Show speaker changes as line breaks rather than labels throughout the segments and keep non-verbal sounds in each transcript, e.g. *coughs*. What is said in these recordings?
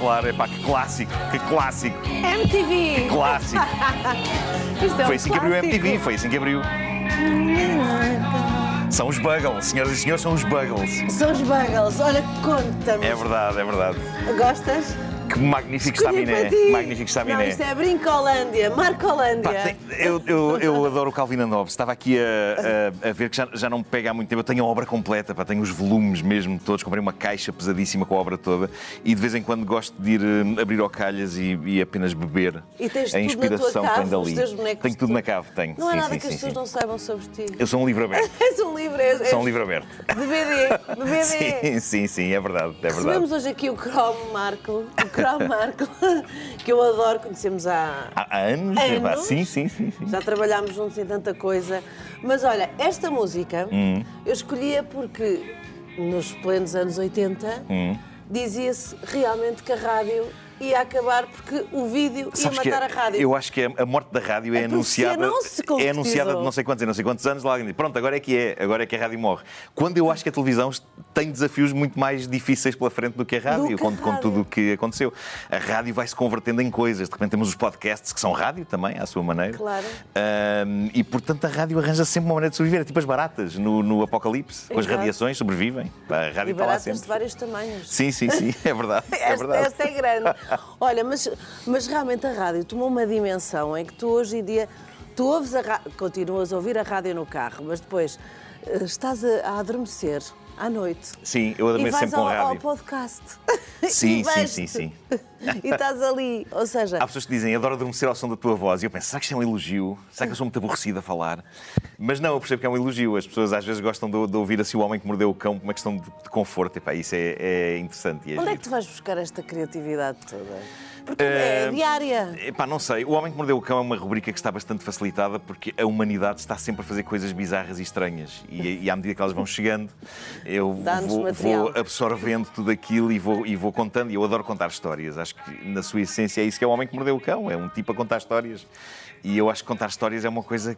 Claro, é pá, que clássico, que clássico,
MTV!
clássico. *laughs*
Isto é
Foi
um
assim que abriu o
clássico.
MTV, foi assim que abriu. São os Buggles, senhoras e senhores, são os Buggles.
São os Buggles. Olha, conta-me.
É verdade, é verdade.
Gostas?
Que magnífico estaminé. Magnífico
Não,
estaminé.
isto é Brincolândia, Marcolândia.
Eu, eu- eu adoro o Calvin Hobbes. Estava aqui a, a- a ver que já, já não me pega há muito tempo. Eu tenho a obra completa, pá, tenho os volumes mesmo todos. Comprei uma caixa pesadíssima com a obra toda e de vez em quando gosto de ir eh, abrir ao calhas e, e apenas beber
E tens
a
tudo na tua
inspiração
cave, os bonecos,
tenho tudo na cave, tenho.
Não há
sim,
nada
sim,
que as pessoas não saibam sobre ti.
Eu sou um livro aberto. *laughs*
És um livro, és,
sou um livro aberto.
de BD, de BD. *laughs*
Sim, sim, sim, é verdade. É verdade.
Recebemos hoje aqui o Chrome Markle, o Chrome Markle, *laughs* que eu adoro, conhecemos há,
Há, anos?
Anos?
Sim, sim, sim. sim.
Já trabalhámos juntos em tanta coisa. Mas olha, esta música
Hum.
eu escolhia porque nos plenos anos 80
Hum.
dizia-se realmente que a rádio ia acabar porque o vídeo ia
Sabes que
matar a rádio.
eu acho que a, morte da rádio é
profecia
anunciada. é anunciada de não sei quantos não sei quantos anos, lá alguém diz, pronto, agora é que é, agora é que a rádio morre. Quando eu acho que a televisão tem desafios muito mais difíceis pela frente do que a rádio, com, com tudo o que aconteceu. A rádio vai se convertendo em coisas. De repente temos os podcasts que são rádio também, à sua maneira.
Claro.
E portanto a rádio arranja sempre uma maneira de sobreviver. É tipo as baratas no, no apocalipse, com as radiações, sobrevivem. A rádio
E
está lá
baratas de
sempre.
vários tamanhos.
Sim, sim, sim, é verdade. *laughs* É
Esta,
verdade.
esta é grande. *laughs* *laughs* Olha, mas, mas realmente a rádio tomou uma dimensão em que tu hoje em dia tu ouves a continuas a ouvir a rádio no carro, mas depois eh, estás a, a adormecer à noite.
Sim, eu
E
adormeço
vais
sempre com
ao, ao
rádio.
podcast.
Sim, *laughs*
E
sim,
vais-te.
sim, sim. *laughs*
E estás ali. Ou seja,
Há pessoas que dizem, adoro adormecer ao som da tua voz. E eu penso, será que isto é um elogio? Será que eu sou muito aborrecido a falar? Mas não, eu percebo que é um elogio. As pessoas às vezes gostam de, de ouvir assim o homem que mordeu o cão por uma questão de, de conforto. Epá, isso é, é interessante. E é
onde é
giro.
que tu vais buscar esta criatividade toda? Porque é
Eh,
diária.
Epá, não sei. O Homem que Mordeu o Cão é uma rubrica que está bastante facilitada porque a humanidade está sempre a fazer coisas bizarras e estranhas. E, e à medida que elas vão chegando, eu *laughs* vou, vou absorvendo tudo aquilo e vou, e vou contando. E eu adoro contar histórias. Acho que na sua essência é isso que é o Homem que Mordeu o Cão. É um tipo a contar histórias. E eu acho que contar histórias é uma coisa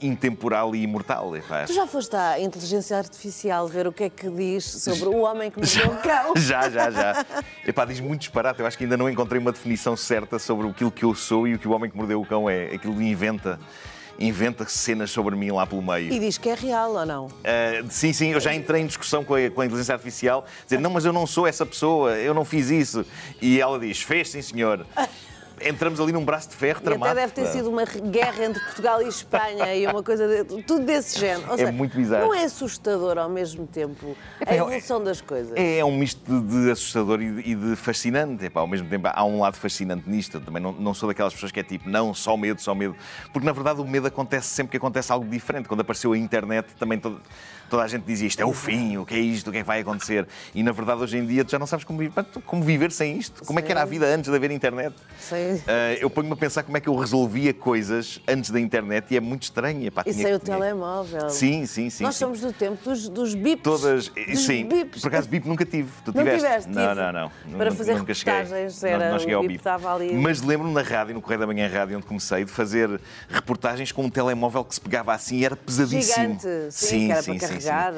intemporal e imortal. Epá,
Tu já foste à inteligência artificial ver o que é que diz sobre o homem que mordeu o cão? *laughs*
Já, já, já. Epá, diz muito disparate. Eu acho que ainda não encontrei uma definição certa sobre aquilo que eu sou e o que o homem que mordeu o cão é. Aquilo inventa. Inventa cenas sobre mim lá pelo meio.
E diz que é real ou não?
Ah, sim, sim, eu já entrei em discussão com a, com a inteligência artificial, dizer, não, mas eu não sou essa pessoa, eu não fiz isso. E ela diz, fez sim, senhor. *laughs* Entramos ali num braço de ferro
E
tramado.
até deve ter sido uma guerra entre Portugal e Espanha e uma coisa de, tudo desse género. Ou seja,
muito bizarro.
Não é assustador ao mesmo tempo a
é-
evolução das coisas.
É, é um misto de, assustador e de, e de fascinante. Epá, ao mesmo tempo, há um lado fascinante nisto. Eu também não, não sou daquelas pessoas que é tipo, não, só medo, só medo. Porque na verdade o medo acontece sempre que acontece algo diferente. Quando apareceu a internet, também todo- toda a gente dizia isto é o fim, o que é isto, o que é que vai acontecer. E na verdade hoje em dia tu já não sabes como viver, como viver sem isto. Como é que era a vida antes de haver internet?
Sim.
Ah, eu ponho-me a pensar como é que eu resolvia coisas antes da internet e é muito estranho. Epá,
E
tinha
sem o
tinha-
telemóvel.
Sim, sim, sim.
Nós
sim.
somos do tempo dos, dos bips.
Todas.
Dos
Sim,
bips.
por acaso bip nunca tive. Tu
Não
tiveste?
tiveste,
Não, não, não.
Para fazer
nunca
reportagens,
Não-
era
não cheguei
o
ao
bip estava ali.
Mas lembro-me na rádio, no Correio da Manhã Rádio, onde comecei, de fazer reportagens com um telemóvel que se pegava assim e era pesadíssimo.
Gigante, sim, que era para carregar.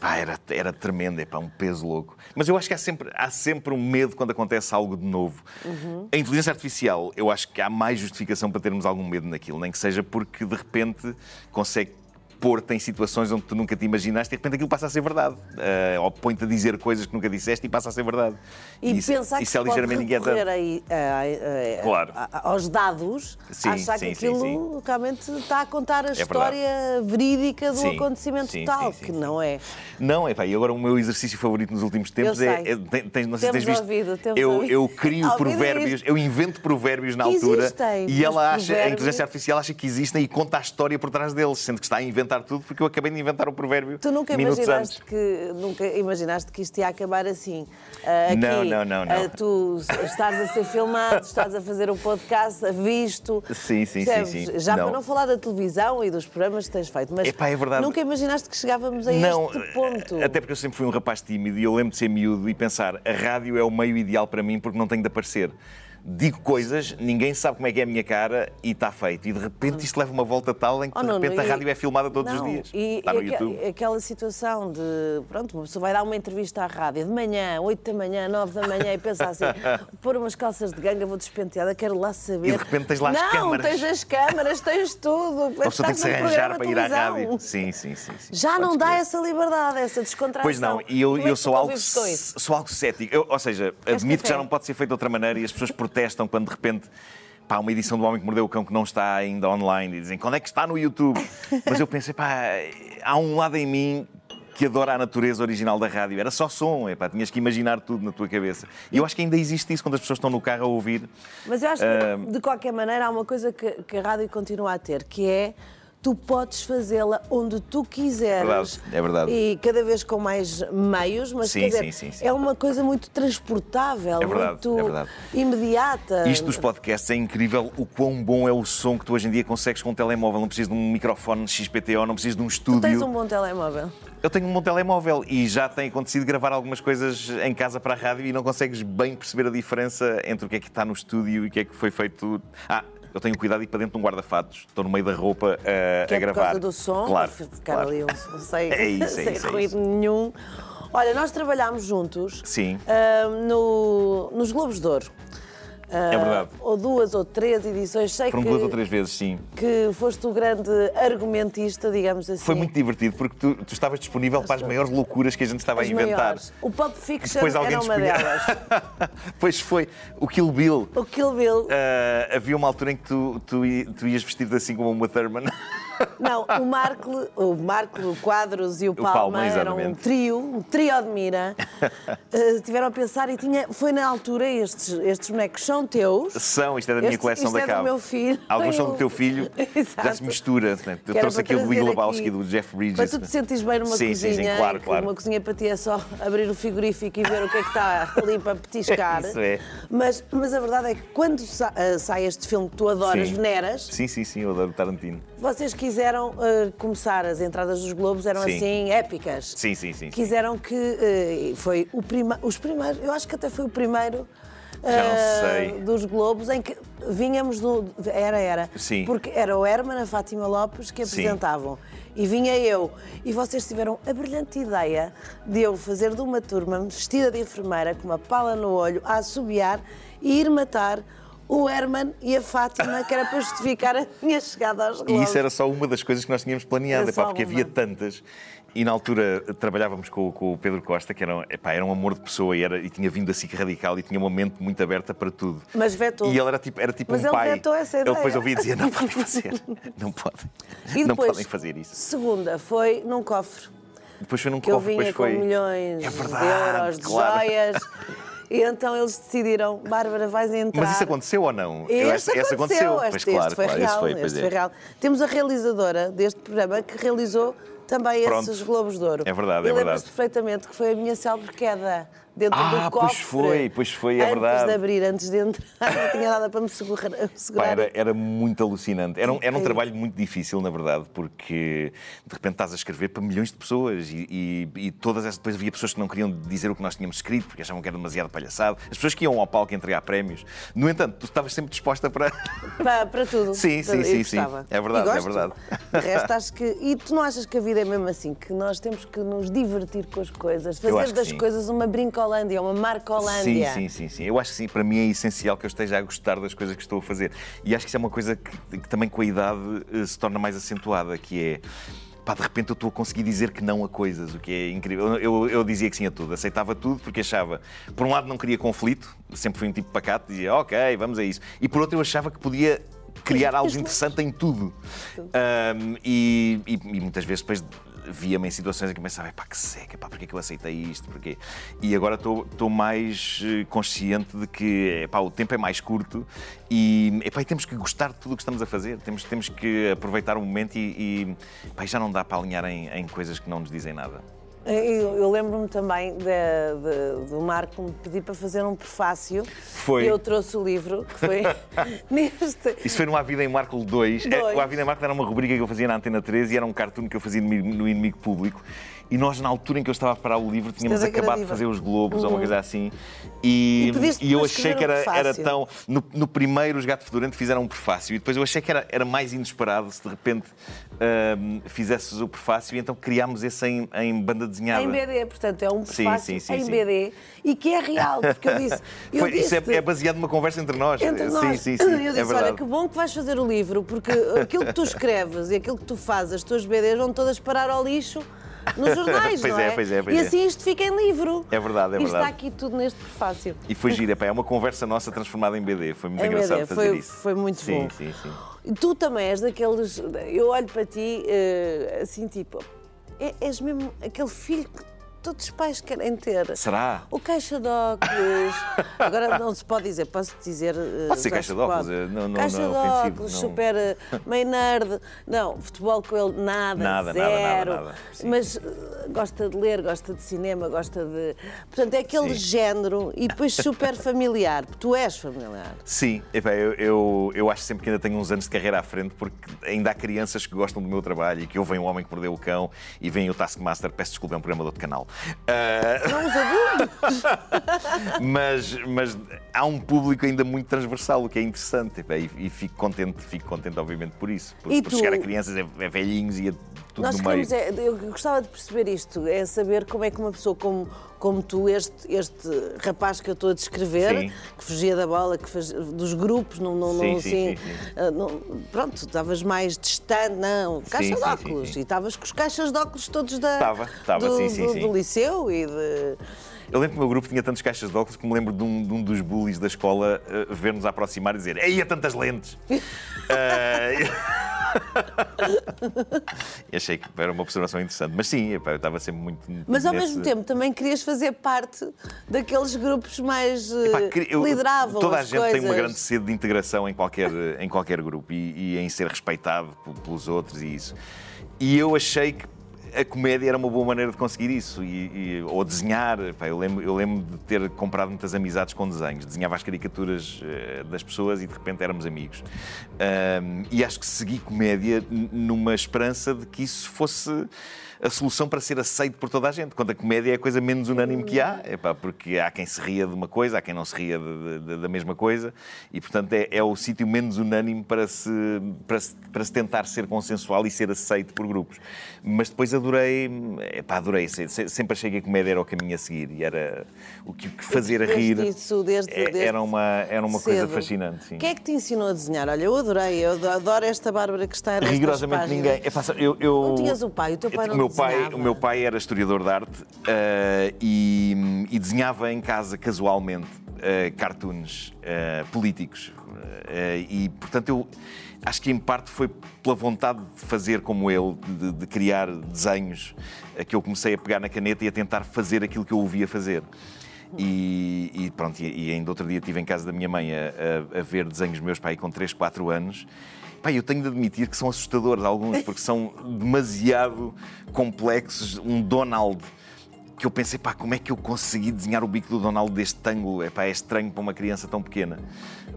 Pá, era, era tremendo, é pá, um peso louco. Mas eu acho que há sempre, há sempre um medo quando acontece algo de novo.
Uhum.
A inteligência artificial, eu acho que há mais justificação para termos algum medo naquilo, nem que seja porque de repente consegue pôr-te em situações onde tu nunca te imaginaste e de repente aquilo passa a ser verdade. Eh, ou põe-te a dizer coisas que nunca disseste e passa a ser verdade.
E
isso,
pensar que
isso
se
é ligeiramente inquietante.
aí, a- a-
Claro.
a- aos dados,
Sim,
achar
sim,
que aquilo
sim.
realmente está a contar a
verdade.
história verídica do acontecimento total, que não é.
Não, é pá, e agora o meu exercício favorito nos últimos tempos é. é tens- não sei se
Temos
tens visto.
ouvido, temos
eu,
ouvido.
eu crio
Ouvido
provérbios, eu invento provérbios na
Que
altura
existem,
e ela acha, a inteligência artificial acha que existem e conta a história por trás deles, sendo que está a inventar tudo porque eu acabei de inventar o provérbio
Tu nunca imaginaste
antes.
que nunca imaginaste que isto ia acabar assim. Ah, aqui,
Não, não, não, não.
ah, tu estás a ser filmado, estás a fazer um podcast, a visto.
Sim, sim,
percebes?
sim, sim.
Já
Não.
para não falar da televisão e dos programas que tens feito, mas
Epá, é verdade.
nunca imaginaste que chegávamos a
Não,
este ponto.
até porque eu sempre fui um rapaz tímido e eu lembro de ser miúdo e pensar a rádio é o meio ideal para mim porque não tenho de aparecer. Digo coisas, ninguém sabe como é que é a minha cara e está feito. E de repente isto leva uma volta tal em que
Oh,
de repente a
e-
rádio é filmada todos
Não,
os dias.
E,
está no
e
YouTube.
aquela situação de, pronto, uma pessoa vai dar uma entrevista à rádio de manhã, 8 da manhã, 9 da manhã, e pensa assim, *laughs* pôr umas calças de ganga, vou despenteada, quero lá saber.
E de repente tens lá as
não,
câmaras.
tens as câmaras, tens tudo.
A pessoa tem que se arranjar para ir à rádio. Sim, sim, sim. sim.
Já
Podes
não dá
crer.
essa liberdade, essa descontração.
Pois não, e eu,
é
eu sou algo, sou algo cético. Eu- ou seja, admito que já não pode ser feito de outra maneira e as pessoas protestam quando de repente pá, uma edição do Homem que Mordeu o Cão que não está ainda online e dizem quando é que está no YouTube? *laughs* Mas eu pensei, pá, há um lado em mim que adora a natureza original da rádio. Era só som, epá, tinhas que imaginar tudo na tua cabeça. E eu acho que ainda existe isso quando as pessoas estão no carro a ouvir.
Mas eu acho
Ah,
que, de qualquer maneira, há uma coisa que, que a rádio continua a ter, que é tu podes fazê-la onde tu quiseres.
Verdade, é verdade.
E cada vez com mais meios, mas
Sim,
dizer,
sim, sim, sim.
é uma coisa muito transportável,
É verdade,
muito
é verdade.
imediata.
Isto dos podcasts é incrível o quão bom é o som que tu hoje em dia consegues com um telemóvel. Não precisas de um microfone XPTO, não precisas de um
Tu
estúdio.
tens um bom telemóvel.
Eu tenho um bom telemóvel e já tem acontecido gravar algumas coisas em casa para a rádio e não consegues bem perceber a diferença entre o que é que está no estúdio e o que é que foi feito. Ah, eu tenho cuidado de ir para dentro de um guarda-fatos. Estou no meio da roupa a,
Que
a
é por
gravar.
causa do som,
Claro.
ficar
claro.
ali um, *laughs* sem,
É isso, é
sem
isso, é
ruído
isso.
nenhum. Olha, nós trabalhámos juntos
Sim.
ah, no, nos Globos de Ouro. Ah,
É verdade.
Ou duas ou três edições, sei
Foram
que,
duas ou três vezes, sim.
que foste o grande argumentista, digamos assim.
Foi muito divertido porque tu, tu estavas disponível para as maiores loucuras que a gente estava
As
a inventar.
maiores. O Pulp Fiction
Depois alguém
era uma delas. *laughs*
pois foi. O Kill Bill.
O Kill Bill.
Ah, havia uma altura em que tu, tu, tu ias vestido assim como uma Thurman. *laughs*
Não, o Marco, o Marco Quadros e o Palma,
Palma,
eram um trio, um trio de mira. Uh, tiveram a pensar e tinha, foi na altura estes, estes bonecos são teus.
São, isto é da minha coleção
isto
da
é do
Cabo.
meu filho.
Alguns são do teu *laughs* filho, já
Exato.
se mistura. né? Eu
Que era
trouxe aqui o do Big Lebowski, do Jeff Bridges.
Para tu te sentires bem numa
sim,
cozinha,
Sim, sim, claro,
que
claro.
uma cozinha para ti é só abrir o frigorífico e ver o que é que está ali para petiscar. *laughs*
Isso é.
Mas, mas a verdade é que quando sa- ah, sai este filme que tu adoras,
Sim.
veneras,
Sim, sim, sim, eu adoro Tarantino.
vocês quiseram ah, começar, as entradas dos Globos eram
Sim.
assim épicas.
Sim, sim, sim. sim.
Quiseram que eh, foi o prima, os primeiros, eu acho que até foi o primeiro
sei.
dos Globos em que vínhamos do era era
Sim.
porque era o Herman a Fátima Lopes que
Sim.
apresentavam e vinha eu e vocês tiveram a brilhante ideia de eu fazer de uma turma vestida de enfermeira com uma pala no olho a assobiar e ir matar o Herman e a Fátima, que era para justificar a minha chegada aos Globos.
E isso era só uma das coisas que nós tínhamos planeado, epá, porque havia tantas. E na altura trabalhávamos com, com o Pedro Costa, que era, epá, era um amor de pessoa e, era, e tinha vindo a SIC radical e tinha uma mente muito aberta para tudo.
Mas vetou.
E ele era tipo, era tipo
Mas
um
ele
pai.
vetou essa
Ele depois
ideia.
ouvia e dizia: não *laughs* podem fazer, não podem.
E
não
depois,
podem fazer isso.
Segunda foi num cofre.
Depois foi num
que eu
cofre,
vinha
depois foi.
com milhões
É
de
verdade,
euros, de
claro.
joias. *laughs* E então eles decidiram, Bárbara, vais entrar.
Mas isso aconteceu ou não? Eu
Este
esse
aconteceu,
Pois
este,
claro,
foi
claro,
real.
foi,
este
é.
foi real. Temos a realizadora deste programa que realizou também
Pronto.
esses Globos de Ouro.
É verdade, é verdade.
perfeitamente que foi a minha célebre queda dentro
Ah,
do
pois
cofre.
foi, pois foi, é
antes
verdade.
de abrir, antes de entrar, *laughs* não tinha nada para me segurar.
Pá, era, era muito alucinante. Era um, era um
Sim.
trabalho muito difícil, na verdade, porque de repente estás a escrever para milhões de pessoas e, e- e todas essas. Depois havia pessoas que não queriam dizer o que nós tínhamos escrito porque achavam que era demasiado palhaçado. As pessoas que iam ao palco entregar prémios. No entanto, tu estavas sempre disposta para. *laughs*
Para, para tudo.
Sim, sim, sim, sim. É verdade, é verdade.
De resto, acho que. E tu não achas que a vida é mesmo assim? Que nós temos que nos divertir com as coisas, fazer das
sim.
coisas uma brincolândia, uma
Sim,
marcolândia.
sim, sim, sim. Eu acho que sim, para mim é essencial que eu esteja a gostar das coisas que estou a fazer. E acho que isso é uma coisa que, que também com a idade eh, se torna mais acentuada, que é. Pá, de repente eu estou a conseguir dizer que não a coisas, o que é incrível. Eu, eu- dizia que sim a tudo, aceitava tudo porque achava, por um lado não queria conflito, sempre fui um tipo pacato, dizia ok, vamos a isso. E por outro eu achava que podia criar algo interessante em tudo. Ahm, e, e- e muitas vezes depois via-me em situações em que pensava, pá, que seca, pá, porquê que eu aceitei isto? Porquê? E agora estou mais eh, consciente de que epá, o tempo é mais curto e, epá, e temos que gostar de tudo o que estamos a fazer. Temos, temos que aproveitar o momento e, e, pá, já não dá para alinhar em, em coisas que não nos dizem nada.
Eu, eu lembro-me também de- de- do Marco me pedir para fazer um prefácio.
Foi.
E eu trouxe o livro, que foi *laughs* *laughs* neste.
Isso foi no A Vida em Marco 2. É,
Dois.
O A Vida em Marco era uma rubrica que eu fazia na Antena 13 e era um cartoon que eu fazia no no Inimigo Público. E nós, na altura em que eu estava a preparar o livro, tínhamos acabado de fazer os Globos ou uma coisa assim. E,
E
e eu achei que era,
um
era tão. No, no primeiro, os Gato Fedorento fizeram um prefácio. E depois eu achei que era, era mais inesperado se de repente ahm, fizesses o prefácio. E então criámos esse em, em banda desenhada.
Em BD, portanto, é um
Sim,
prefácio
sim, sim,
em
sim.
BD e que é real, porque eu disse. *laughs* Eu
Foi- isso é, é baseado numa conversa entre nós.
Entre
sim,
nós.
sim, sim. *laughs*
Eu
é
disse,
verdade.
olha, que bom que vais fazer o livro, porque aquilo que tu escreves e aquilo que tu fazes, as tuas BDs vão todas parar ao lixo nos *laughs* jornais,
Pois
não
é,
é?
pois é, pois
e
é.
assim isto fica em livro.
É verdade, é
E está
verdade.
aqui tudo neste prefácio.
E foi gira, pá, é uma conversa nossa transformada em BD. Foi muito
Em
engraçado
BD,
fazer
foi-
isso.
foi muito
sim,
bom.
Sim, sim,
E Tu também és daqueles. Eu olho para ti eh, assim, tipo. é- És mesmo aquele filho que todos os pais querem ter.
Será?
O caixa de óculos. *laughs* Agora não se pode dizer, posso dizer. eh,
Pode ser caixa de óculos, eh, não- não-
caixa
não é
de óculos,
não.
super eh, meio nerd. Não, futebol com ele, nada,
Nada, nada, nada,
zero.
nada. Sim.
Mas gosta de ler, gosta de cinema, gosta de. Portanto, é aquele
Sim.
género e depois super familiar. Tu és familiar.
Sim, epá, eu, eu, eu acho sempre que ainda tenho uns anos de carreira à frente porque ainda há crianças que gostam do meu trabalho e que ouvem o Homem que Perdeu o Cão e veem o Taskmaster, peço desculpa, é um programa de outro canal. Ah,
Não os adultos. *laughs*
mas, mas há um público ainda muito transversal, o que é interessante epá, e, e fico contente, fico contente obviamente por isso. Por, por chegar a crianças é, é velhinhos e é tudo
Nós
no meio.
é, eu gostava de perceber isto, é saber como é que uma pessoa como, como tu, este, este rapaz que eu estou a descrever,
Sim.
que fugia da bola, que faz, dos grupos, não, não,
Sim,
não,
sim,
assim,
sim, sim.
ah, não- pronto, estavas mais distante, não, caixa de óculos, e estavas com os caixas de óculos todos da,
Estava, estava,
do, do- do liceu e de...
Eu lembro que o meu grupo tinha tantas caixas de óculos que me lembro de um, de um dos bullies da escola eh, ver-nos aproximar e dizer Ei, há tantas lentes! *laughs* *laughs* e achei que era uma observação interessante. Mas sim, eu estava sempre muito.
Mas ao
nesse-
mesmo tempo também querias fazer parte daqueles grupos mais eh,
Epá, eu-
lideravam
Toda a gente
coisas.
tem uma grande sede de integração em qualquer, em qualquer grupo e, e em ser respeitado pelos outros e isso. E eu achei que a comédia era uma boa maneira de conseguir isso. E, e- ou desenhar. Epá, eu, lembro, eu lembro de ter comprado muitas amizades com desenhos. Desenhava as caricaturas eh, das pessoas e de repente éramos amigos. Ahm, e acho que segui comédia numa esperança de que isso fosse a solução para ser aceito por toda a gente. Quando a comédia é a coisa menos unânime que há, epá, porque há quem se ria de uma coisa, há quem não se ria de- de- da mesma coisa, e portanto é, é o sítio menos unânime para se, para, se, para se tentar ser consensual e ser aceito por grupos. Mas depois adorei, epá, adorei, se- se- sempre achei que a comédia era o caminho a seguir e era o que, fazer rir.
percebeste isso desde-
é-
desde
era uma, era uma coisa fascinante. Sim.
Quem é que te ensinou a desenhar? Olha, eu adorei, eu adoro esta Bárbara que está
Rigorosamente ninguém. Sabe, eu, eu-
Não tinhas o pai, o teu pai não
o meu pai? O meu pai era historiador de arte eh, e, e desenhava em casa casualmente eh, cartoons eh, políticos. E, portanto, eu acho que em parte foi pela vontade de fazer como ele, de, de criar desenhos, que eu comecei a pegar na caneta e a tentar fazer aquilo que eu ouvia fazer. E, e pronto, e, e ainda outro dia estive em casa da minha mãe a, a- a ver desenhos meus pai com 3, 4 anos. Pá, eu tenho de admitir que são assustadores alguns, porque são demasiado complexos. Um Donald que eu pensei, pá, como é que eu consegui desenhar o bico do Donald deste ângulo? É, pá, é estranho para uma criança tão pequena.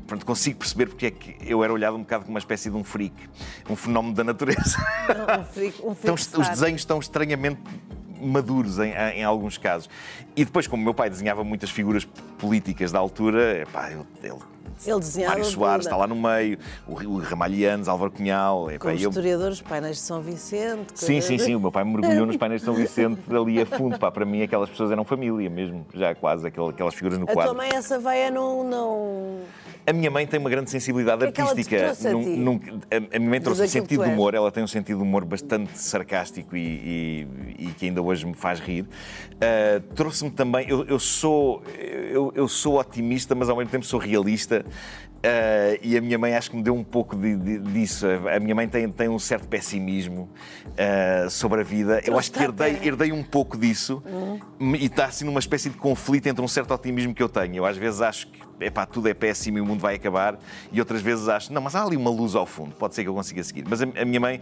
Pronto, consigo perceber porque é que eu era olhado um bocado como uma espécie de um freak, um fenómeno da natureza. *laughs*
Um frico, um
Então,
frico
os desenhos estão estranhamente maduros em, em alguns casos. E depois, como meu pai desenhava muitas figuras políticas da altura, epá, eu- ele,
Ele desenhava
Mário Soares está lá no meio, o, o Ramalhianos, Álvaro Cunhal. epá,
Como
eu-
historiadores, painéis de São Vicente.
Sim, sim, sim. O meu pai mergulhou nos painéis de São Vicente *laughs* ali a fundo. Pá, para mim, aquelas pessoas eram família mesmo, já quase, aquel- aquelas figuras no
A tua
quadro.
mãe, essa veia não. não...
A minha mãe tem uma grande sensibilidade
que é que
artística.
trouxe a
Num- num- a, a minha mãe trouxe um
que
sentido de humor. Ela tem um sentido de humor bastante sarcástico e, e- e que ainda hoje me faz rir. Ah, Trouxe-me também. Eu, eu sou, eu, eu sou otimista, mas ao mesmo tempo sou realista. Ah, e a minha mãe acho que me deu um pouco de- de- disso. A minha mãe tem, tem um certo pessimismo ah, sobre a vida. Eu acho que herdei,
terra.
herdei um pouco disso e está assim numa espécie de conflito entre um certo otimismo que eu tenho. Eu às vezes acho que epá, tudo é péssimo e o mundo vai acabar, e outras vezes acho, não, mas há ali uma luz ao fundo, pode ser que eu consiga seguir. Mas a, a minha mãe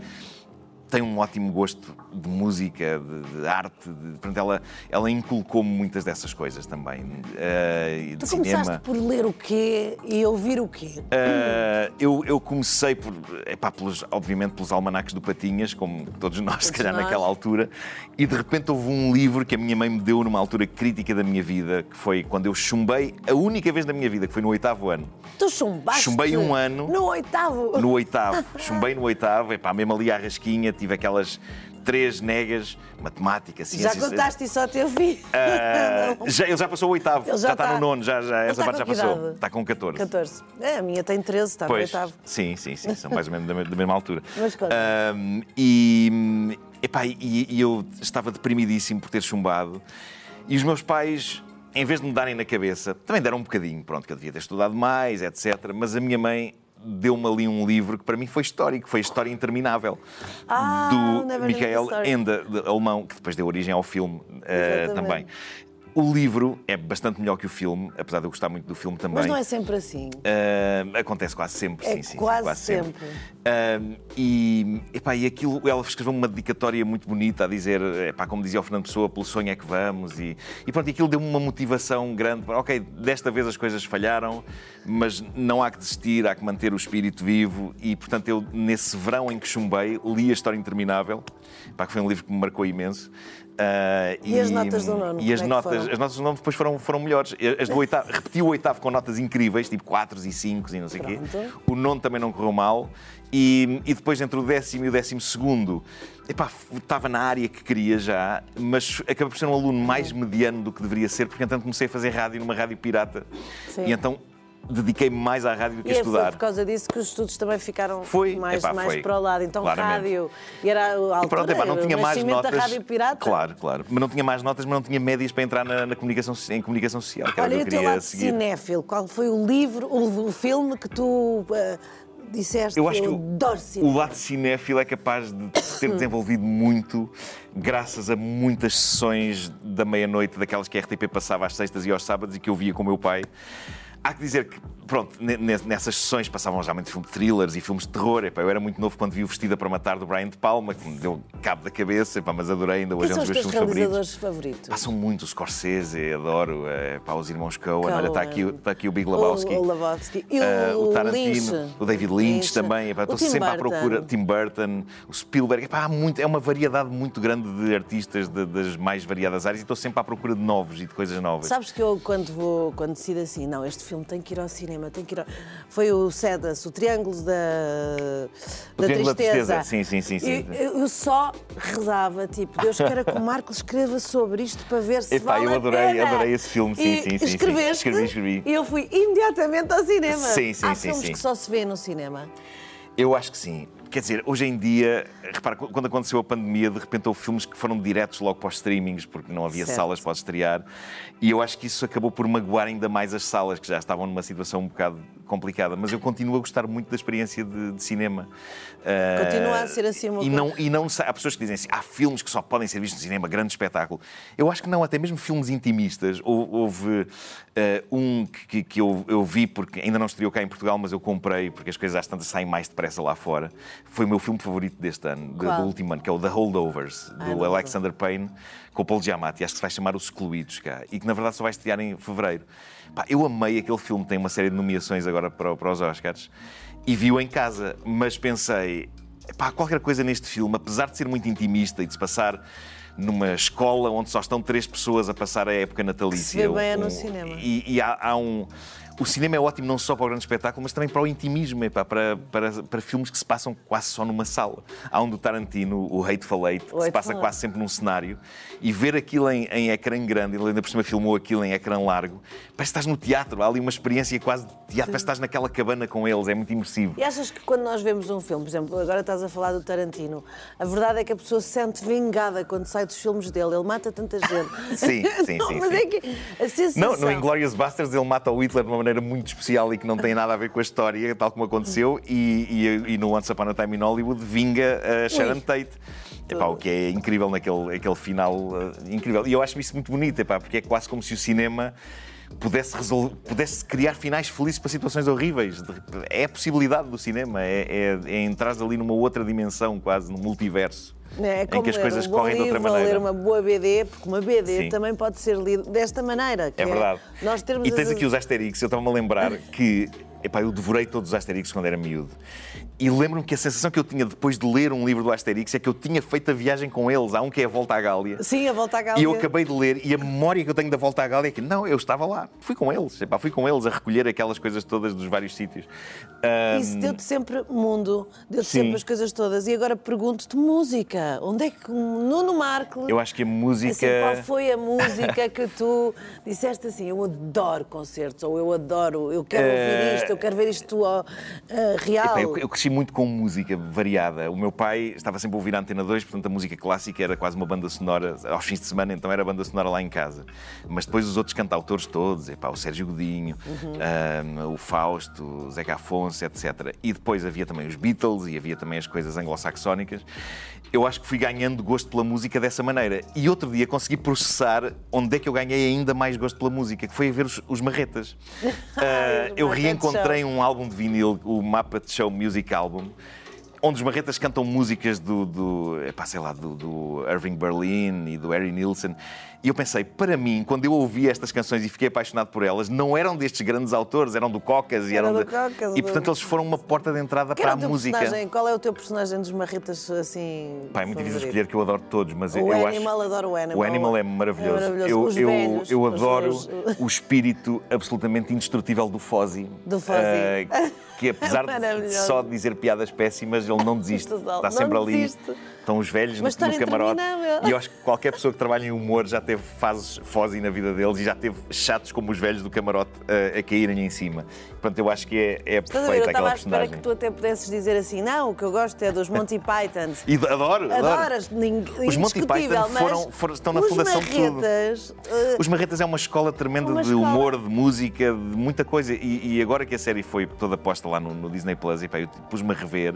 tem um ótimo gosto de música, de, de arte. De, portanto, ela, ela inculcou-me muitas dessas coisas também. Uh,
tu começaste
cinema.
por ler o quê e ouvir o quê?
Uh, eu, eu comecei, por, epá, pelos, obviamente, pelos almanacs do Patinhas, como todos nós, todos se calhar, nós. naquela altura. E de repente houve um livro que a minha mãe me deu numa altura crítica da minha vida, que foi quando eu chumbei, a única vez da minha vida, que foi no oitavo ano.
Tu chumbaste?
Chumbei um ano.
No oitavo?
No oitavo. Chumbei no oitavo, epá, mesmo ali à rasquinha, tive aquelas três negas, matemática, ciências.
Já contaste isso ao teu *laughs* filho?
Uh, já, ele já passou o oitavo, já, já está, está, no nono, já, já, essa parte já passou. Idade? Está com 14.
14. É, a minha tem 13, está pois, no oitavo.
Sim, sim, sim, são mais ou menos da, da mesma altura. Mas conta. Uh, e, epá, e, e eu estava deprimidíssimo por ter chumbado. E os meus pais em vez de me darem na cabeça, também deram um bocadinho, pronto, que eu devia ter estudado mais, etc. Mas a minha mãe deu-me ali um livro que para mim foi histórico, foi a História Interminável,
ah,
do Michael Ende, de alemão, que depois deu origem ao filme uh, também. O livro é bastante melhor que o filme, apesar de eu gostar muito do filme também. Mas
não é sempre assim.
Uh, acontece quase sempre,
é
sim, sim.
Quase,
quase
sempre.
sempre. Uh, e, epá, e aquilo, ela escreveu uma dedicatória muito bonita a dizer, epá, como dizia o Fernando Pessoa, pelo sonho é que vamos. E, e pronto, aquilo deu-me uma motivação grande. Para, ok, desta vez as coisas falharam, mas não há que desistir, há que manter o espírito vivo. E portanto, eu, nesse verão em que chumbei, li a História Interminável, epá, que foi um livro que me marcou imenso.
Uh, e, e, as notas do nono?
E as,
é
notas, as notas do nono depois foram, foram melhores. As do oitavo, *laughs* repeti o oitavo com notas incríveis, tipo 4 e 5 e não sei o quê. O nono também não correu mal. E, e, depois entre o décimo e o décimo segundo, epá, estava na área que queria já, mas acabei por ser um aluno mais mediano do que deveria ser, porque então comecei a fazer rádio numa rádio pirata. Sim. E então dediquei-me mais à rádio do que
e
a estudar.
Foi por causa disso que os estudos também ficaram
foi,
mais,
epá,
mais
foi.
para o lado. Então, Claramente. rádio. E era a altura, e pronto, epá, não tinha mais notas. da rádio pirata.
Claro, claro. Mas não tinha mais notas, mas não tinha médias para entrar na, na comunicação, em comunicação social. Que
Olha,
e
o teu
lado
seguir. cinéfilo, qual foi o livro, o, o filme que tu. Uh, disseste
eu acho que
o,
o lado cinéfilo é capaz de ter *coughs* desenvolvido muito graças a muitas sessões da meia-noite daquelas que a RTP passava às sextas e aos sábados e que eu via com o meu pai. Há que dizer que, pronto, nessas sessões passavam já muitos filmes de thrillers e filmes de terror. Epá, eu era muito novo quando vi o Vestida para Matar do Brian De Palma, que me deu cabo da cabeça, epá, mas adorei, ainda hoje
é
um dos meus
filmes
favoritos.
favoritos?
Passam muito, o Scorsese, adoro, epá, os irmãos Coen, olha, está aqui, está aqui o Big Lebowski.
O, o Lebowski. E o, uh,
o Tarantino,
Lynch.
o David Lynch, Lynch. também. Epá, estou sempre Burton. à procura. Tim Burton, o Spielberg. Epá, há muito, é uma variedade muito grande de artistas de, das mais variadas áreas e estou sempre à procura de novos e de coisas novas.
Sabes que eu, quando vou, quando decido assim, não, este filme tem que ir ao cinema tem que ir. Ao... Foi o SEDAS, o Triângulo da,
o
da
Triângulo
Tristeza.
Da tristeza. Sim, sim, sim. sim.
Eu, eu, só rezava, tipo, Deus queira que o Marcos escreva sobre isto para ver se
Epá,
vale
eu adorei, adorei esse filme, sim,
e
sim, sim.
Escreveste,
escrevi, escrevi.
E eu fui imediatamente ao cinema.
Sim, sim,
Há
sim.
filmes
sim.
que só se vê no cinema.
Eu acho que sim. Quer dizer, hoje em dia, repara, quando aconteceu a pandemia, de repente houve filmes que foram diretos logo para os streamings, porque não havia certo. salas para estrear. E eu acho que isso acabou por magoar ainda mais as salas, que já estavam numa situação um bocado complicada. Mas eu continuo a gostar muito da experiência de, de cinema.
Continua uh, a ser assim uma
e não E não há pessoas que dizem assim, há filmes que só podem ser vistos no cinema, grande espetáculo. Eu acho que não, até mesmo filmes intimistas. Houve uh, um que, que eu, eu, vi, porque ainda não estreou cá em Portugal, mas eu comprei, porque as coisas às tantas saem mais depressa lá fora foi o meu filme favorito deste ano, de, do último ano, que é o The Holdovers, do Alexander Payne, com o Paul Giamatti. Acho que se vai chamar Os Excluídos cá. E que na verdade só vai estrear em fevereiro. Pá, eu amei aquele filme, tem uma série de nomeações agora para, para os Oscars. E vi-o em casa, mas pensei, pá, qualquer coisa neste filme, apesar de ser muito intimista e de se passar numa escola onde só estão três pessoas a passar a época natalícia.
Se vê bem um, no cinema.
E, e há, há um o cinema é ótimo não só para o grande espetáculo, mas também para o intimismo, epá, para, para, para filmes que se passam quase só numa sala. Há um do Tarantino, o Hateful Eight, que se passa quase sempre num cenário, e ver aquilo em, em ecrã grande, ele ainda por cima filmou aquilo em ecrã largo, parece que estás no teatro, há ali uma experiência quase de teatro, parece que estás naquela cabana com eles, é muito imersivo.
E achas que quando nós vemos um filme, por exemplo, agora estás a falar do Tarantino, a verdade é que a pessoa se sente vingada quando sai dos filmes dele, ele mata tanta gente.
sim, sim, *laughs*
não,
sim.
Mas
sim.
é que a sensação...
Não, no Inglourious Basterds ele mata o Hitler de uma maneira muito especial e que não tem nada a ver com a história, tal como aconteceu, e, e, e no Once Upon a Time in Hollywood vinga a Sharon Ui. Tate. Epá, o que é incrível naquele aquele final uh, incrível. E eu acho isso muito bonito, epá, porque é quase como se o cinema pudesse, resolver, pudesse criar finais felizes para situações horríveis. É a possibilidade do cinema, é, é, é entrar ali numa outra dimensão, quase, no multiverso.
É, como
em que as coisas
um
correm de outra
livro,
maneira.
ler uma boa BD, porque uma BD
Sim.
também pode ser lida desta maneira. que
É verdade.
Nós termos
e tens
as-
aqui os Asterix, eu estava-me a lembrar *laughs* que epá, eu devorei todos os Asterix quando era miúdo. E lembro-me que a sensação que eu tinha depois de ler um livro do Asterix é que eu tinha feito a viagem com eles. Há um que é a Volta à Gália.
Sim, a volta à Gália.
E eu acabei de ler, e a memória que eu tenho da volta à Gália é que não, eu estava lá, fui com eles, epá, fui com eles a recolher aquelas coisas todas dos vários sítios. Ahm,
Isso deu-te sempre mundo, deu-te sempre as coisas todas. E agora pergunto-te música. Onde é que Nuno Marco.
eu acho que a música.
Assim, qual foi a música que tu disseste assim? Eu adoro concertos, ou eu adoro, eu quero ouvir isto, eu quero ver isto ah, real.
Epá, eu, eu cresci muito com música variada. O meu pai estava sempre a ouvir a Antena 2, portanto a música clássica era quase uma banda sonora aos fins de semana, então era banda sonora lá em casa. Mas depois os outros cantautores todos, epá, o Sérgio Godinho, ahm, o Fausto, o Zeca Afonso, etc. E depois havia também os Beatles e havia também as coisas anglo-saxónicas. Eu acho que fui ganhando gosto pela música dessa maneira. E outro dia consegui processar onde é que eu ganhei ainda mais gosto pela música, que foi a ver os, os marretas. *laughs*
Os
eu reencontrei um álbum de vinil, o Muppet Show Music Album, onde os marretas cantam músicas do, do, epá, sei lá, do, do Irving Berlin e do Harry Nilsson. E eu pensei, para mim, quando eu ouvi estas canções e fiquei apaixonado por elas, não eram destes grandes autores, eram do Cocas e
Era
eram
do
de-
Cocas,
E portanto eles foram uma porta de entrada
Que
para a
o
música.
personagem? Qual é o teu personagem dos marretas assim?
Pá, é muito difícil escolher que eu adoro todos, mas
O
eu acho.
Animal, adoro o Animal.
O Animal é maravilhoso.
É maravilhoso.
Eu,
Os
eu,
velhos,
eu
os
adoro
velhos.
o espírito absolutamente indestrutível do Fozzy.
Do Fozzy.
Eh, que apesar de só dizer piadas péssimas, ele não desiste. Está
Não
sempre ali.
desiste.
Estão os velhos
Uma
no, no camarote. E eu acho que qualquer pessoa que trabalha em humor já teve fases Fozzy na vida deles e já teve chatos como os velhos do camarote eh, a caírem em cima. Portanto, eu acho que é, é
Estás a ver? Eu
perfeita
estava
aquela
à espera
personagem.
que tu até pudesses dizer assim: não, o que eu gosto é dos Monty Pythons. *laughs*
E adoro, adoro.
Adoras,
Os Monty Python foram- foram- estão na fundação de tudo.
marretas, eh,
Os Marretas é uma escola tremenda
Uma
de
escola.
humor, de música, de muita coisa. E, e agora que a série foi toda posta lá no, no Disney Plus, e pá, eu pus-me a rever,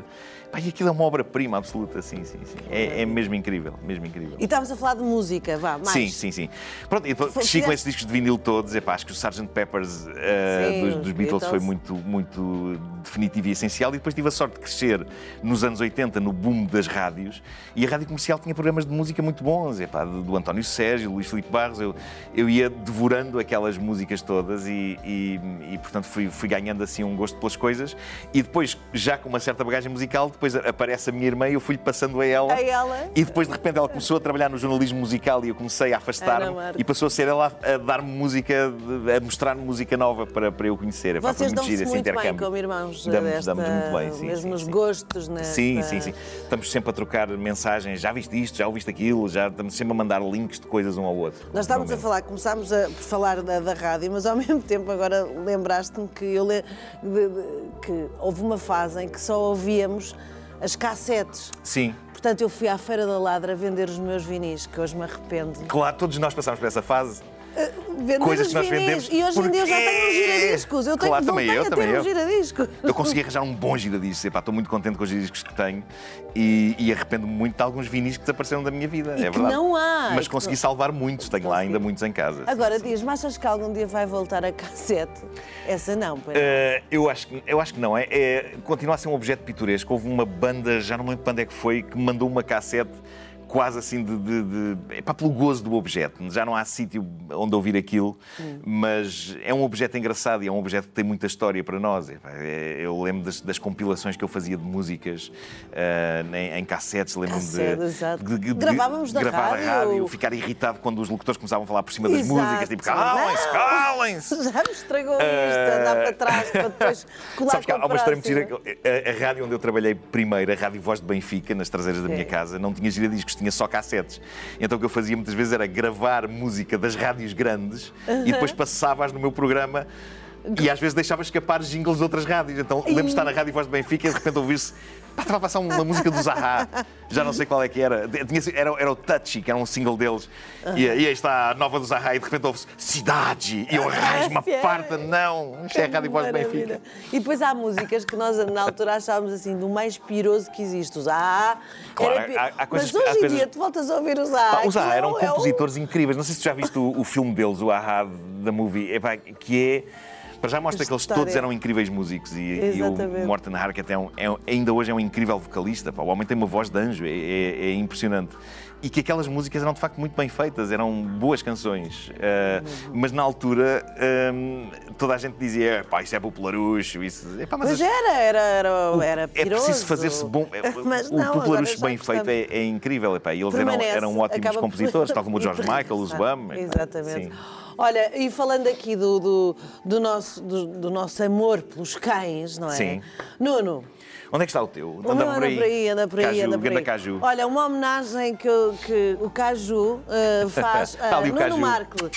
pá, e aquilo é uma obra-prima absoluta, sim, sim, sim. É, é mesmo incrível, mesmo incrível.
E estávamos a falar de música, vá, mais.
Sim, sim, sim. Pronto, e depois
Foi-
esses discos de vinil todos. Epá, acho que o Sgt. Peppers eh,
Sim,
dos,
os
dos Beatles foi
Beatles.
muito, muito definitivo e essencial. E depois tive a sorte de crescer nos anos 80, no boom das rádios. E a rádio comercial tinha programas de música muito bons. Epá, do, do António Sérgio, Luís Filipe Barros. Eu, eu ia devorando aquelas músicas todas e, e- e, portanto, fui, fui ganhando assim um gosto pelas coisas. E depois, já com uma certa bagagem musical, depois aparece a minha irmã e eu fui-lhe passando a ela.
A ela?
E depois, de repente, ela começou a trabalhar no jornalismo musical e eu comecei a afastar-me e passou a ser ela a, dar-me música, a mostrar-me música nova para, para eu conhecer.
Vocês
muito
dão-se
esse
muito bem
intercâmbio.
como irmãos
Damos,
desta,
damos muito bem, sim.
mesmo
sim,
nos
sim.
gostos, né?
Sim, sim, sim. Estamos sempre a trocar mensagens. Já viste isto, já ouviste aquilo, já estamos sempre a mandar links de coisas um ao outro.
Nós estávamos a falar, começámos a, por falar da, da rádio, mas ao *laughs* mesmo tempo agora lembraste-me que, eu le- de- de- que houve uma fase em que só ouvíamos as cassetes.
Sim.
Portanto, eu fui à Feira da Ladra vender os meus vinis, que hoje me arrependo.
Claro, todos nós passámos por essa fase.
Vender
Coisas que nós vendemos
E hoje em dia eu já tenho um
porque-
giradiscos. Eu tenho,
Claro, também eu, também eu.
um.
Eu consegui arranjar um bom giradiscos. Epá, estou muito contente com os giradiscos que tenho e, e arrependo-me muito de alguns vinis que desapareceram da minha vida.
E
é verdade.
não há,
Mas consegui salvar muitos. Tenho lá ainda muitos em casa.
Agora diz-me, achas que algum dia vai voltar a cassete? Essa não, pois.
Eh, eu, acho, que- eu acho que não. É, é- continua a ser um objeto pitoresco. Houve uma banda, já não me lembro quando é que foi, que mandou uma cassete quase assim de. de, de epá, pelo gozo do objeto. Já não há sítio onde ouvir aquilo, mas é um objeto engraçado e é um objeto que tem muita história para nós. É- eu lembro das, das compilações que eu fazia de músicas eh, em, em cassetes, lembro-me de, de- de- de
Gravávamos da
gravar
rádio.
a rádio, ficar irritado quando os locutores começavam a falar por cima das
Exato.
músicas, tipo calem-se, calem-se. *laughs*
Já me estragou isto, andar para trás para depois *laughs* colar
Sabes que há uma história muito A, a rádio onde eu trabalhei primeiro, a Rádio Voz de Benfica, nas traseiras da minha casa, não tinha giradiscos, tinha só cassetes. Então o que eu fazia muitas vezes era gravar música das rádios grandes e depois passava-as no meu programa. E às vezes deixava escapar jingles de outras rádios. Então lembro-me de estar na Rádio Voz de Benfica e de repente ouvir-se estava a passar uma música do Zaha, já não sei qual é que era. Era, era o Touchy, que era um single deles. E, e aí está a nova do Zaha e de repente ouve-se Cidade! E eu arranjo uma parte, não, isto é a Rádio Voz do Benfica.
E depois há músicas que nós na altura achávamos assim, do mais piroso que existe. O Zaha.
Claro,
era
há- há coisas
Mas hoje em
coisas-
dia tu voltas a ouvir o Zaha.
Pá, os Zaha eram
é um-
compositores incríveis. Não sei se tu já viste o, o filme deles, o Ahá da Movie, Epá, que é. Para já mostra que eles todos eram incríveis músicos e, e o. Morten Harket é um- é ainda hoje é um incrível vocalista. pá. O homem tem uma voz de anjo, é, é- é impressionante. E que aquelas músicas eram de facto muito bem feitas, eram boas canções. Ah, mas na altura hum, toda a gente dizia: pá, isso é popularucho, isso. Epá, mas
Mas
as-
era, era, era, era
é preciso fazer-se bom. é- *laughs*
Mas
o
não,
popularucho bem feito é, é incrível. epá, e eles eram, eram ótimos
acaba por-
compositores, tal como o *laughs* George Michael, o Zubam. epá,
Exatamente.
sim.
Olha, e falando aqui do, do, do nosso, do, do nosso amor pelos cães, não é?
Sim.
Nuno,
Onde é que está o teu?
o meu anda por aí, anda por aí,
Caju,
anda por aí.
Caju.
Olha, uma homenagem que, que o Caju eh, faz *laughs* a
ali o
Nuno
Caju.
Marco.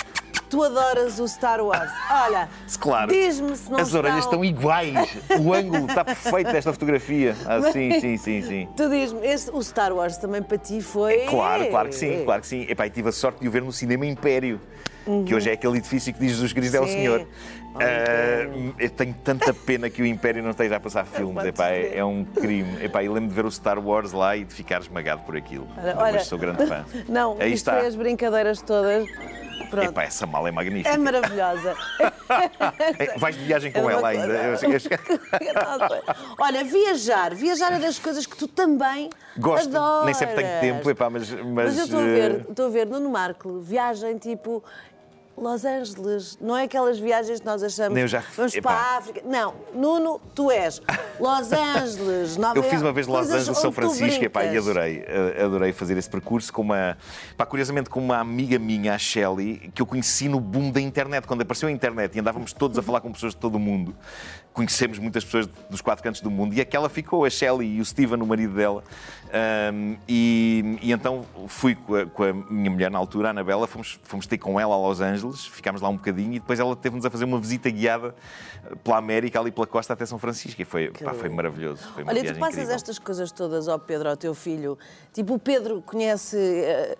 Tu adoras o Star Wars. Olha, *laughs*
Claro.
diz-me se não
As orelhas
estão...
estão iguais. O *laughs* ângulo está perfeito desta fotografia. Ah, sim, sim, sim, sim.
Tu diz-me, o Star Wars também para ti foi...
Claro, claro que sim, claro que sim. Epá, tive a sorte de o ver no Cinema Império, que hoje é aquele edifício que diz Jesus Cristo é o
Sim.
Senhor. Ah, eu tenho tanta pena que o Império não esteja a passar *laughs* filmes. Epá, é, é um crime. Epá, e lembro de ver o Star Wars lá e de ficar esmagado por aquilo.
Olha,
Mas
olha,
sou grande fã. *laughs*
Não,
Aí
isto
está.
as brincadeiras todas. Pronto.
Epá, essa mala é magnífica.
É maravilhosa.
Eh, *laughs* Vais de viagem com
É
ela ainda.
Olha, viajar. Viajar é das coisas que tu também
Gosto,
adoras.
nem sempre tenho tempo, epá, mas. Mas,
Mas eu estou a
eh,
ver, estou a ver Nuno Marco, viagem tipo Los Angeles. Não é aquelas viagens que nós achamos
Nem eu já-
vamos
epá.
para a África. Não, Nuno, tu és Los Angeles, Nova
Eu fiz uma vez Los Angeles, São Francisco epá, e adorei. eh, Adorei fazer esse percurso com uma. Curiosamente, com uma amiga minha, a Shelley, que eu conheci no boom da internet. Quando apareceu a internet e andávamos todos a falar com pessoas de todo o mundo, conhecemos muitas pessoas dos quatro cantos do mundo e aquela ficou, a Shelley e o Steven, o marido dela. Ahm, e, e então fui com a, com a minha mulher na altura, a Anabela, fomos, fomos ter com ela a Los Angeles, ficámos lá um bocadinho e depois ela teve-nos a fazer uma visita guiada pela América, ali pela costa até São Francisco. E foi, pá, foi maravilhoso. Foi
Olha, tu passas
incrível.
estas coisas todas ao Pedro, ao teu filho. Tipo, o Pedro conhece eh,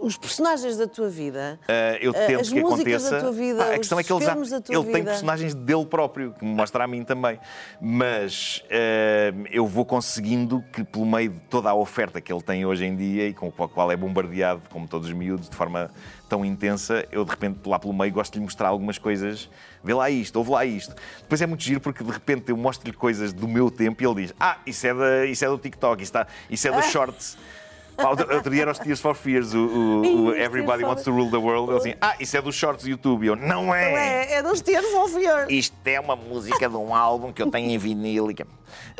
os personagens da tua vida.
Uh, eu
eh,
tento
as
que
músicas
aconteça.
da tua vida,
Pá, a questão é que ele, já,
filmes da tua
ele tem
vida.
personagens dele próprio, que me mostra a mim também. Mas uh, eu vou conseguindo que, pelo meio de toda a oferta que ele tem hoje em dia e com a qual é bombardeado, como todos os miúdos, de forma tão intensa, eu de repente lá pelo meio gosto de lhe mostrar algumas coisas. Vê lá isto, ouve lá isto. Depois é muito giro porque de repente eu mostro-lhe coisas do meu tempo e ele diz: Ah, isso é, da, isso é do TikTok, isso, está, isso é dos shorts. Outro dia era os Tears for Fears, o, o- o Everybody
for-
Wants to Rule the World. Ele assim, ah, isso é dos shorts do YouTube. Eu, não é!
Não é, é dos Tears of Fear.
Isto é uma música de um álbum que eu tenho em vinil. e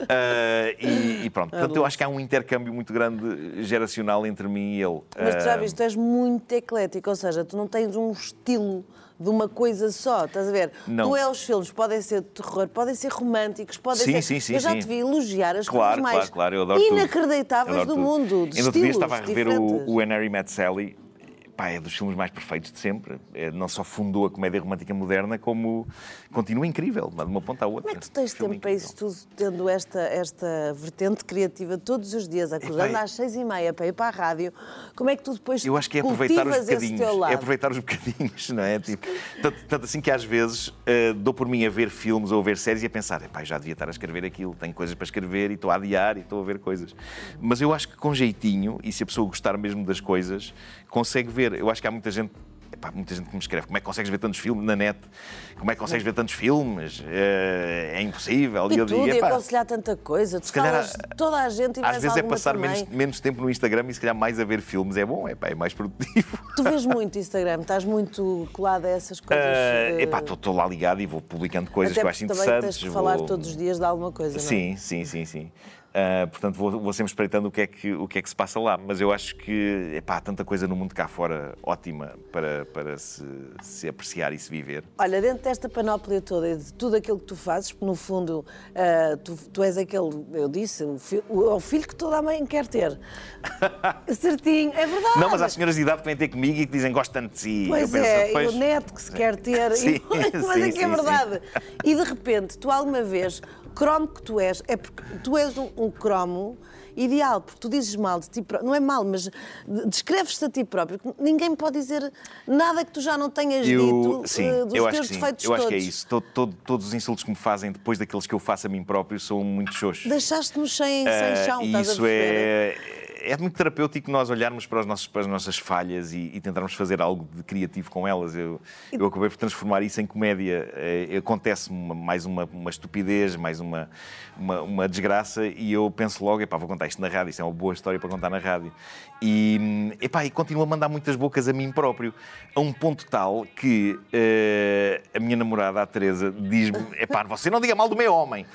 Ah, e, e pronto, portanto, eu acho que há um intercâmbio muito grande geracional entre mim e ele.
Mas tu já
Ah,
viste, tu és muito eclético, ou seja, tu não tens um estilo de uma coisa só, estás a ver?
Não.
Tu é os filmes, podem ser de terror, podem ser românticos, podem
Sim,
ser.
sim, sim,
Eu já te vi elogiar as
Claro,
coisas mais
claro, claro, eu adoro
inacreditáveis
Adoro
do
tudo.
mundo, de
Ainda outro dia
estilos
estava a rever o,
diferentes.
o When Harry Met Sally. Pá, é dos filmes mais perfeitos de sempre. É, não só fundou a comédia romântica moderna, como continua incrível, de uma ponta à outra.
Como é que tu tens tempo para isso tudo, tendo esta, esta vertente criativa todos os dias, acordando
Epá,
às seis e meia para ir para a rádio? Como é que tu depois
Eu acho que é aproveitar os bocadinhos. É aproveitar os bocadinhos, não é? Tipo, tanto, tanto assim que às vezes eh, dou por mim a ver filmes ou a ver séries e a pensar, eu já devia estar a escrever aquilo, tenho coisas para escrever e estou a adiar e estou a ver coisas. Mas eu acho que com jeitinho, e se a pessoa gostar mesmo das coisas, consegue ver. Eu acho que há muita gente. epá, muita gente que me escreve, como é que consegues ver tantos filmes na net? Como é que consegues ver tantos filmes? Eh, é impossível.
E
eu
tudo,
digo,
e
"Epá,
aconselhar tanta coisa. Tu
calhar,
falas de toda a gente e
às vezes é passar menos, menos tempo no Instagram e se calhar mais a ver filmes. É bom, epá, é mais produtivo.
Tu vês muito Instagram, estás muito colado a essas coisas.
Uh,
eh,
epá, estou lá ligado e vou publicando coisas
até
que eu acho interessantes.
tens falar
vou-
todos os dias de alguma coisa, não é?
Sim, sim, sim, sim. Uh, portanto, vou, vou sempre espreitando o que, é que, o que é que se passa lá. Mas eu acho que epá, há tanta coisa no mundo cá fora ótima para, para se, se apreciar e se viver.
Olha, dentro desta panóplia toda e de tudo aquilo que tu fazes, porque no fundo ah, tu, tu és aquele, eu disse, o, fi- o, é o filho que toda a mãe quer ter. *laughs* Certinho, é verdade.
Não, mas há senhoras de idade que vêm ter comigo e que dizem gostam tanto de si.
Pois
eu penso,
é,
"Pois,
e o neto que se quer ter. *laughs*
Sim,
e- *laughs* mas
sim,
é que é
sim,
verdade. E de repente, tu alguma vez cromo que tu és, é porque tu és um, um cromo ideal, porque tu dizes mal de ti próprio, não é mal, mas descreves-te a ti próprio. Ninguém pode dizer nada que tu já não tenhas
eu,
dito
sim,
uh, dos
eu
teus
acho que
defeitos
sim. Eu
todos.
acho que é isso. Todo, todo, todos os insultos que me fazem depois daqueles que eu faço a mim próprio são muito xoxos.
Deixaste-nos sem, sem
Ah,
chão, estás a
isso
perceber?
é, é muito terapêutico nós olharmos para, os nossos, para as nossas falhas e, e tentarmos fazer algo de criativo com elas. Eu, eu acabei por transformar isso em comédia. Eh, Acontece-me mais uma, uma estupidez, mais uma, uma, uma desgraça e eu penso logo, epá, vou contar isto na rádio, isto é uma boa história para contar na rádio. E, epá, e continuo a mandar muitas bocas a mim próprio, a um ponto tal que eh, a minha namorada, a Teresa, diz-me, epá, você não diga mal do meu homem.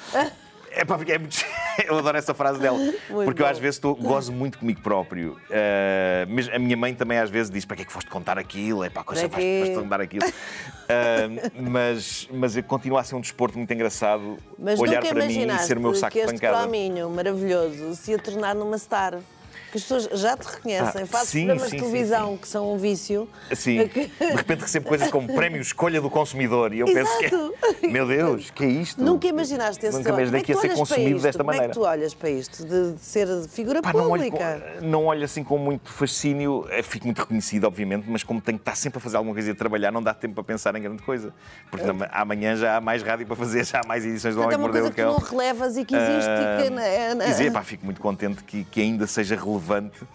É pá, porque é muito... *laughs* Eu adoro essa frase dela. *laughs* porque eu
bom.
às vezes estou- gozo muito comigo próprio. Uh, mas a minha mãe também às vezes diz: para que é que foste contar aquilo? É pá, coisa
Para quê?
foste contar aquilo. Uh, mas, mas eu continuo a ser um desporto muito engraçado
Mas
olhar para mim e ser o meu saco
que
de pancada.
prominho maravilhoso se ia tornar numa star. Que as pessoas já te reconhecem.
Ah,
Fazes
sim,
programas
sim,
de
sim,
televisão que são um vício.
Sim, *laughs*
Que-
de repente recebo coisas como prémio escolha do consumidor e eu penso que
Exato.
é, *laughs* meu Deus, que é isto?
Nunca imaginaste esse
Nunca imaginei
Como é
que ia
tu
ser consumido desta
Como
maneira.
é que tu olhas para isto? De, de ser figura
Pá, não, olho
pública?
com- não olho assim com muito fascínio, Eh, fico muito reconhecido, obviamente, mas como tenho que estar sempre a fazer alguma coisa e a trabalhar, não dá tempo para pensar em grande coisa. Porque ama- amanhã já há mais rádio para fazer, já há mais edições do
Portanto, é
Homem que
uma
Mordeu
coisa
o
que tu
Cão.
não relevas e que existe e que... é- é-
dizer, pá, fico muito contente que, que ainda seja relevante relevante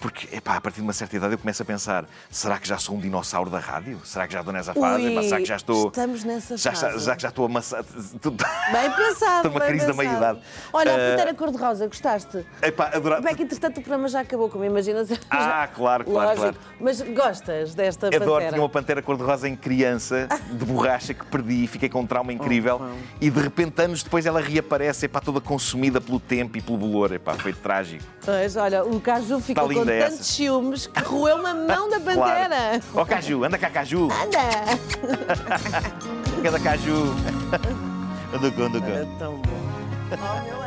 porque, epá, a partir de uma certa idade eu começo a pensar: será que já sou um dinossauro da rádio? Será que já estou nessa fase?
Ui,
Epá, será que já estou.
estamos nessa
já,
fase.
já que já estou amassado. *laughs*
Bem pensado,
Estou numa
bem
crise da
pensado.
meia-idade.
Olha, a
Ah,
Pantera Cor-de-Rosa, gostaste?
Epá, adorava.
Bem que, entretanto, o programa já acabou, como imaginas.
Ah, claro, claro,
Lógico.
claro.
Mas gostas desta
Adoro,
Pantera?
tinha uma pantera cor-de-rosa em criança, de borracha, que perdi e fiquei com um trauma incrível. E de repente, anos depois, ela reaparece, epá, toda consumida pelo tempo e pelo bolor. Epá, foi trágico.
Pois, olha, o Caju ficou com tantos
essa.
ciúmes que roeu uma mão da
Claro.
Pantera.
Ó Caju, anda cá, Caju.
Anda! *laughs*
Anda, Caju. Anda cá, anda cá.
É tão bom. Oh, meu